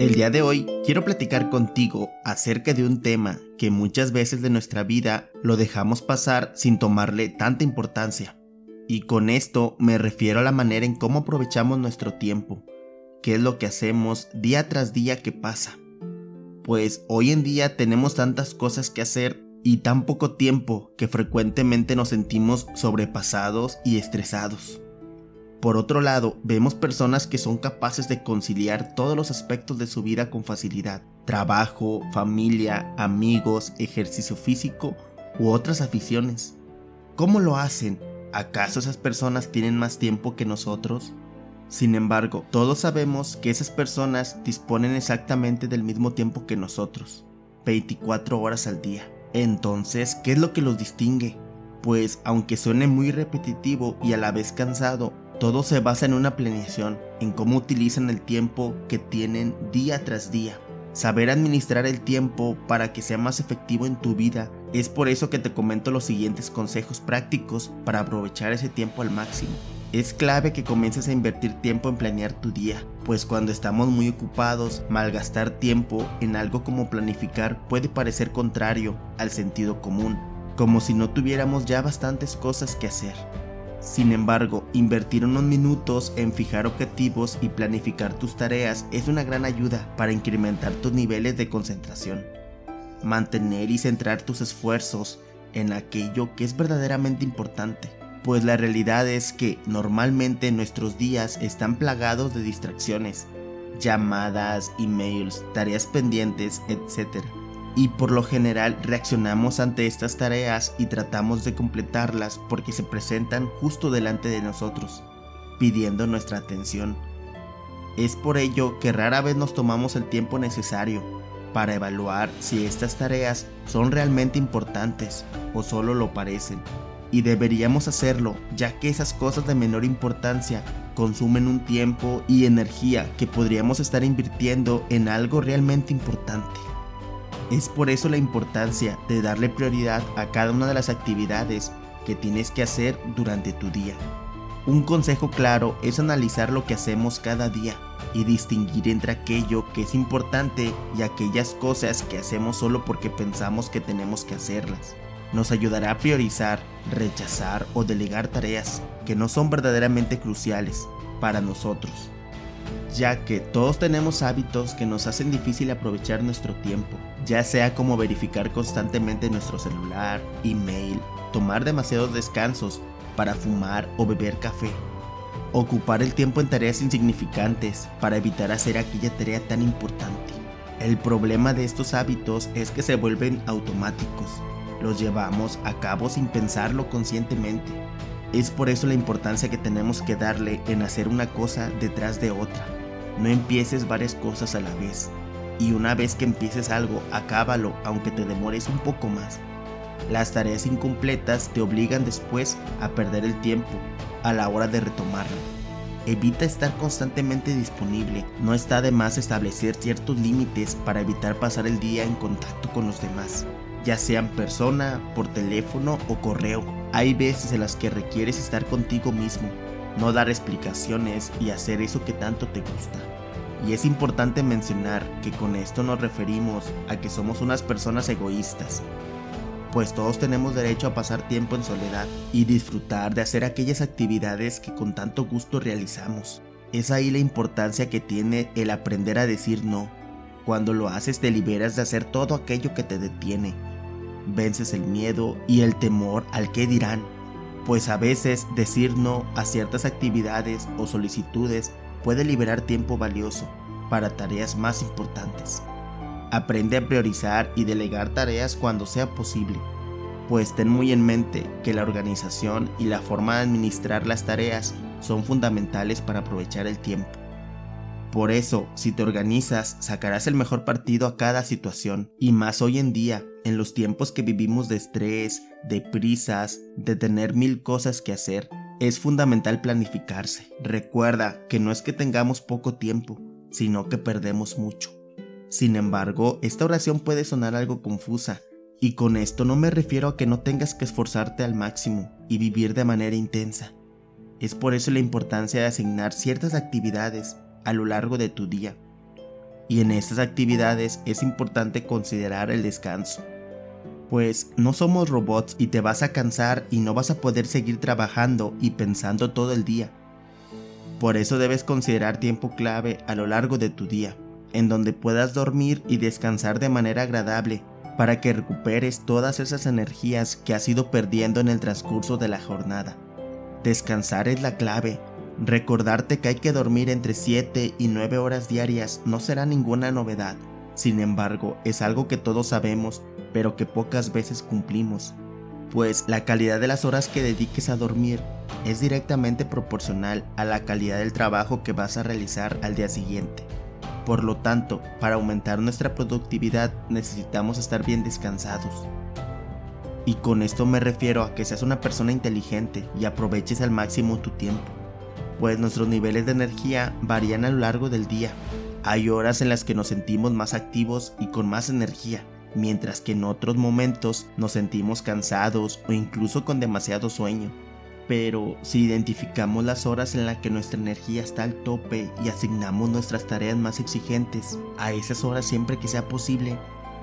El día de hoy quiero platicar contigo acerca de un tema que muchas veces de nuestra vida lo dejamos pasar sin tomarle tanta importancia. Y con esto me refiero a la manera en cómo aprovechamos nuestro tiempo, qué es lo que hacemos día tras día que pasa. Pues hoy en día tenemos tantas cosas que hacer y tan poco tiempo que frecuentemente nos sentimos sobrepasados y estresados. Por otro lado, vemos personas que son capaces de conciliar todos los aspectos de su vida con facilidad. Trabajo, familia, amigos, ejercicio físico u otras aficiones. ¿Cómo lo hacen? ¿Acaso esas personas tienen más tiempo que nosotros? Sin embargo, todos sabemos que esas personas disponen exactamente del mismo tiempo que nosotros, 24 horas al día. Entonces, ¿qué es lo que los distingue? Pues aunque suene muy repetitivo y a la vez cansado, todo se basa en una planeación, en cómo utilizan el tiempo que tienen día tras día. Saber administrar el tiempo para que sea más efectivo en tu vida es por eso que te comento los siguientes consejos prácticos para aprovechar ese tiempo al máximo. Es clave que comiences a invertir tiempo en planear tu día, pues cuando estamos muy ocupados, malgastar tiempo en algo como planificar puede parecer contrario al sentido común, como si no tuviéramos ya bastantes cosas que hacer. Sin embargo, invertir unos minutos en fijar objetivos y planificar tus tareas es una gran ayuda para incrementar tus niveles de concentración. Mantener y centrar tus esfuerzos en aquello que es verdaderamente importante, pues la realidad es que normalmente nuestros días están plagados de distracciones, llamadas, emails, tareas pendientes, etc y por lo general reaccionamos ante estas tareas y tratamos de completarlas porque se presentan justo delante de nosotros, pidiendo nuestra atención. Es por ello que rara vez nos tomamos el tiempo necesario para evaluar si estas tareas son realmente importantes o solo lo parecen. Y deberíamos hacerlo, ya que esas cosas de menor importancia consumen un tiempo y energía que podríamos estar invirtiendo en algo realmente importante. Es por eso la importancia de darle prioridad a cada una de las actividades que tienes que hacer durante tu día. Un consejo claro es analizar lo que hacemos cada día y distinguir entre aquello que es importante y aquellas cosas que hacemos solo porque pensamos que tenemos que hacerlas. Nos ayudará a priorizar, rechazar o delegar tareas que no son verdaderamente cruciales para nosotros, ya que todos tenemos hábitos que nos hacen difícil aprovechar nuestro tiempo ya sea como verificar constantemente nuestro celular, email, tomar demasiados descansos para fumar o beber café, ocupar el tiempo en tareas insignificantes para evitar hacer aquella tarea tan importante. El problema de estos hábitos es que se vuelven automáticos, los llevamos a cabo sin pensarlo conscientemente. Es por eso la importancia que tenemos que darle en hacer una cosa detrás de otra. No empieces varias cosas a la vez, y una vez que empieces algo, acábalo aunque te demores un poco más. Las tareas incompletas te obligan después a perder el tiempo a la hora de retomarlo. Evita estar constantemente disponible, no está de más establecer ciertos límites para evitar pasar el día en contacto con los demás, ya sean persona, por teléfono o correo. Hay veces en las que requieres estar contigo mismo, no dar explicaciones y hacer eso que tanto te gusta. Y es importante mencionar que con esto nos referimos a que somos unas personas egoístas, pues todos tenemos derecho a pasar tiempo en soledad y disfrutar de hacer aquellas actividades que con tanto gusto realizamos. Es ahí la importancia que tiene el aprender a decir no. Cuando lo haces te liberas de hacer todo aquello que te detiene. Vences el miedo y el temor al que dirán, pues a veces decir no a ciertas actividades o solicitudes puede liberar tiempo valioso para tareas más importantes. Aprende a priorizar y delegar tareas cuando sea posible, pues ten muy en mente que la organización y la forma de administrar las tareas son fundamentales para aprovechar el tiempo. Por eso, si te organizas, sacarás el mejor partido a cada situación, y más hoy en día, en los tiempos que vivimos de estrés, de prisas, de tener mil cosas que hacer, es fundamental planificarse. Recuerda que no es que tengamos poco tiempo, sino que perdemos mucho. Sin embargo, esta oración puede sonar algo confusa, y con esto no me refiero a que no tengas que esforzarte al máximo y vivir de manera intensa. Es por eso la importancia de asignar ciertas actividades a lo largo de tu día. Y en estas actividades es importante considerar el descanso. Pues no somos robots y te vas a cansar y no vas a poder seguir trabajando y pensando todo el día. Por eso debes considerar tiempo clave a lo largo de tu día, en donde puedas dormir y descansar de manera agradable para que recuperes todas esas energías que has ido perdiendo en el transcurso de la jornada. Descansar es la clave. Recordarte que hay que dormir entre 7 y 9 horas diarias no será ninguna novedad. Sin embargo, es algo que todos sabemos pero que pocas veces cumplimos, pues la calidad de las horas que dediques a dormir es directamente proporcional a la calidad del trabajo que vas a realizar al día siguiente. Por lo tanto, para aumentar nuestra productividad necesitamos estar bien descansados. Y con esto me refiero a que seas una persona inteligente y aproveches al máximo tu tiempo, pues nuestros niveles de energía varían a lo largo del día. Hay horas en las que nos sentimos más activos y con más energía, mientras que en otros momentos nos sentimos cansados o incluso con demasiado sueño. Pero si identificamos las horas en las que nuestra energía está al tope y asignamos nuestras tareas más exigentes a esas horas siempre que sea posible,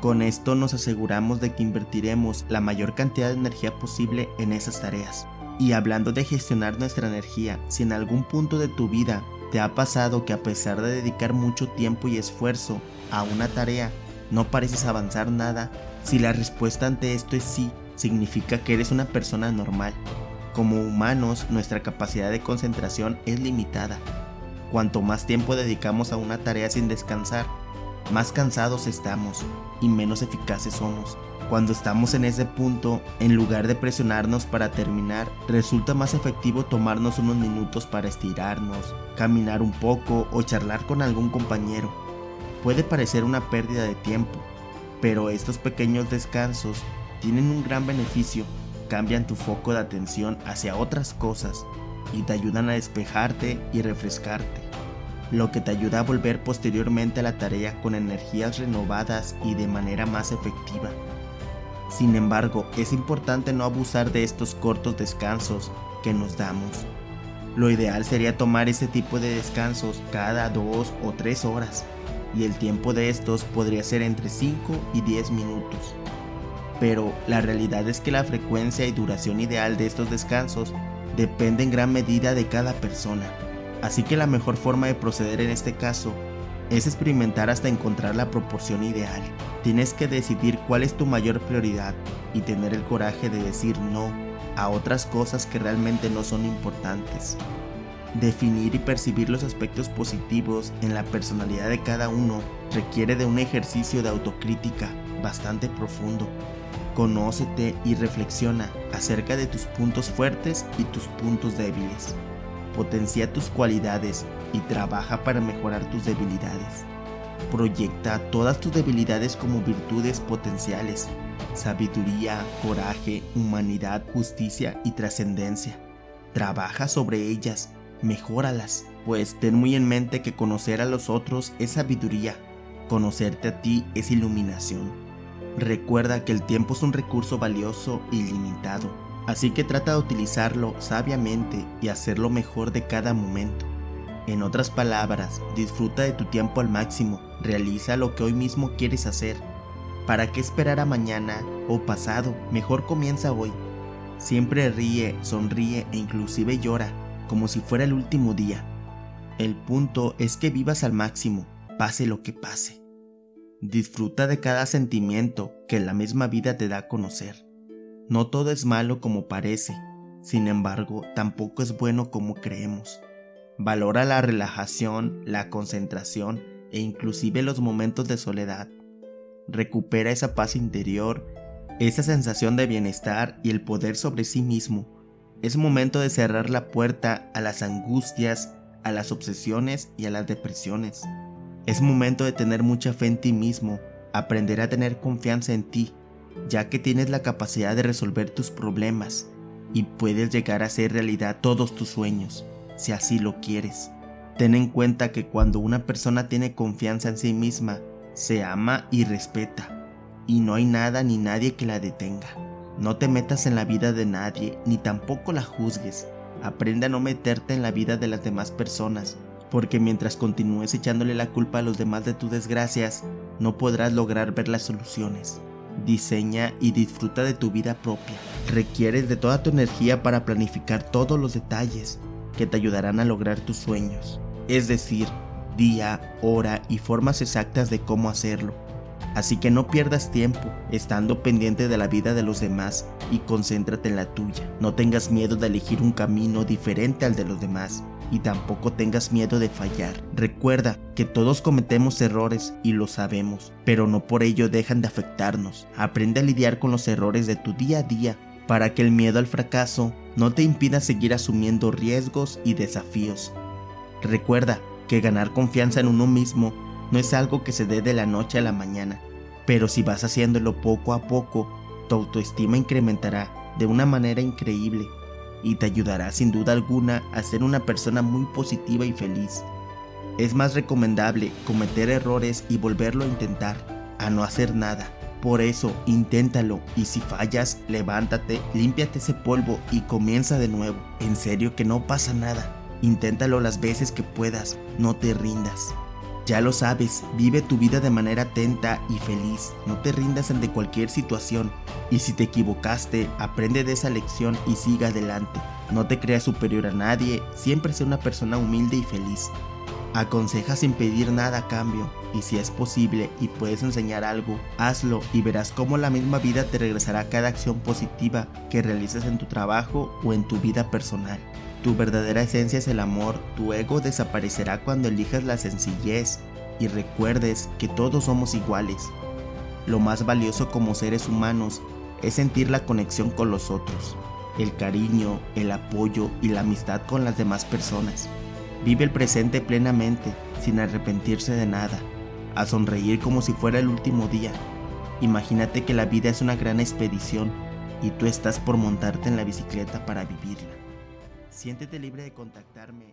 con esto nos aseguramos de que invertiremos la mayor cantidad de energía posible en esas tareas. Y hablando de gestionar nuestra energía, si en algún punto de tu vida te ha pasado que a pesar de dedicar mucho tiempo y esfuerzo a una tarea, no pareces avanzar nada, si la respuesta ante esto es sí, significa que eres una persona normal. Como humanos, nuestra capacidad de concentración es limitada. Cuanto más tiempo dedicamos a una tarea sin descansar, más cansados estamos y menos eficaces somos. Cuando estamos en ese punto, en lugar de presionarnos para terminar, resulta más efectivo tomarnos unos minutos para estirarnos, caminar un poco o charlar con algún compañero. Puede parecer una pérdida de tiempo, pero estos pequeños descansos tienen un gran beneficio, cambian tu foco de atención hacia otras cosas y te ayudan a despejarte y refrescarte, lo que te ayuda a volver posteriormente a la tarea con energías renovadas y de manera más efectiva. Sin embargo, es importante no abusar de estos cortos descansos que nos damos. Lo ideal sería tomar este tipo de descansos cada dos o tres horas y el tiempo de estos podría ser entre 5 y 10 minutos. Pero la realidad es que la frecuencia y duración ideal de estos descansos depende en gran medida de cada persona. Así que la mejor forma de proceder en este caso es experimentar hasta encontrar la proporción ideal. Tienes que decidir cuál es tu mayor prioridad y tener el coraje de decir no a otras cosas que realmente no son importantes. Definir y percibir los aspectos positivos en la personalidad de cada uno requiere de un ejercicio de autocrítica bastante profundo. Conócete y reflexiona acerca de tus puntos fuertes y tus puntos débiles. Potencia tus cualidades y trabaja para mejorar tus debilidades. Proyecta todas tus debilidades como virtudes potenciales. Sabiduría, coraje, humanidad, justicia y trascendencia. Trabaja sobre ellas mejóralas, pues ten muy en mente que conocer a los otros es sabiduría, conocerte a ti es iluminación. Recuerda que el tiempo es un recurso valioso y limitado, así que trata de utilizarlo sabiamente y hacerlo mejor de cada momento. En otras palabras, disfruta de tu tiempo al máximo, realiza lo que hoy mismo quieres hacer. ¿Para qué esperar a mañana o pasado? Mejor comienza hoy. Siempre ríe, sonríe e inclusive llora como si fuera el último día. El punto es que vivas al máximo, pase lo que pase. Disfruta de cada sentimiento que la misma vida te da a conocer. No todo es malo como parece, sin embargo, tampoco es bueno como creemos. Valora la relajación, la concentración e inclusive los momentos de soledad. Recupera esa paz interior, esa sensación de bienestar y el poder sobre sí mismo es momento de cerrar la puerta a las angustias, a las obsesiones y a las depresiones. Es momento de tener mucha fe en ti mismo, aprender a tener confianza en ti, ya que tienes la capacidad de resolver tus problemas y puedes llegar a hacer realidad todos tus sueños, si así lo quieres. Ten en cuenta que cuando una persona tiene confianza en sí misma, se ama y respeta, y no hay nada ni nadie que la detenga. No te metas en la vida de nadie, ni tampoco la juzgues. Aprende a no meterte en la vida de las demás personas, porque mientras continúes echándole la culpa a los demás de tus desgracias, no podrás lograr ver las soluciones. Diseña y disfruta de tu vida propia. Requieres de toda tu energía para planificar todos los detalles que te ayudarán a lograr tus sueños. Es decir, día, hora y formas exactas de cómo hacerlo. Así que no pierdas tiempo estando pendiente de la vida de los demás y concéntrate en la tuya. No tengas miedo de elegir un camino diferente al de los demás y tampoco tengas miedo de fallar. Recuerda que todos cometemos errores y lo sabemos, pero no por ello dejan de afectarnos. Aprende a lidiar con los errores de tu día a día para que el miedo al fracaso no te impida seguir asumiendo riesgos y desafíos. Recuerda que ganar confianza en uno mismo no es algo que se dé de la noche a la mañana, pero si vas haciéndolo poco a poco, tu autoestima incrementará de una manera increíble y te ayudará sin duda alguna a ser una persona muy positiva y feliz. Es más recomendable cometer errores y volverlo a intentar, a no hacer nada. Por eso, inténtalo y si fallas, levántate, límpiate ese polvo y comienza de nuevo. En serio que no pasa nada. Inténtalo las veces que puedas, no te rindas. Ya lo sabes, vive tu vida de manera atenta y feliz, no te rindas ante cualquier situación y si te equivocaste, aprende de esa lección y siga adelante. No te creas superior a nadie, siempre sé una persona humilde y feliz. Aconseja sin pedir nada a cambio y si es posible y puedes enseñar algo, hazlo y verás cómo la misma vida te regresará cada acción positiva que realices en tu trabajo o en tu vida personal. Tu verdadera esencia es el amor, tu ego desaparecerá cuando elijas la sencillez y recuerdes que todos somos iguales. Lo más valioso como seres humanos es sentir la conexión con los otros, el cariño, el apoyo y la amistad con las demás personas. Vive el presente plenamente, sin arrepentirse de nada, a sonreír como si fuera el último día. Imagínate que la vida es una gran expedición y tú estás por montarte en la bicicleta para vivirla. Siéntete libre de contactarme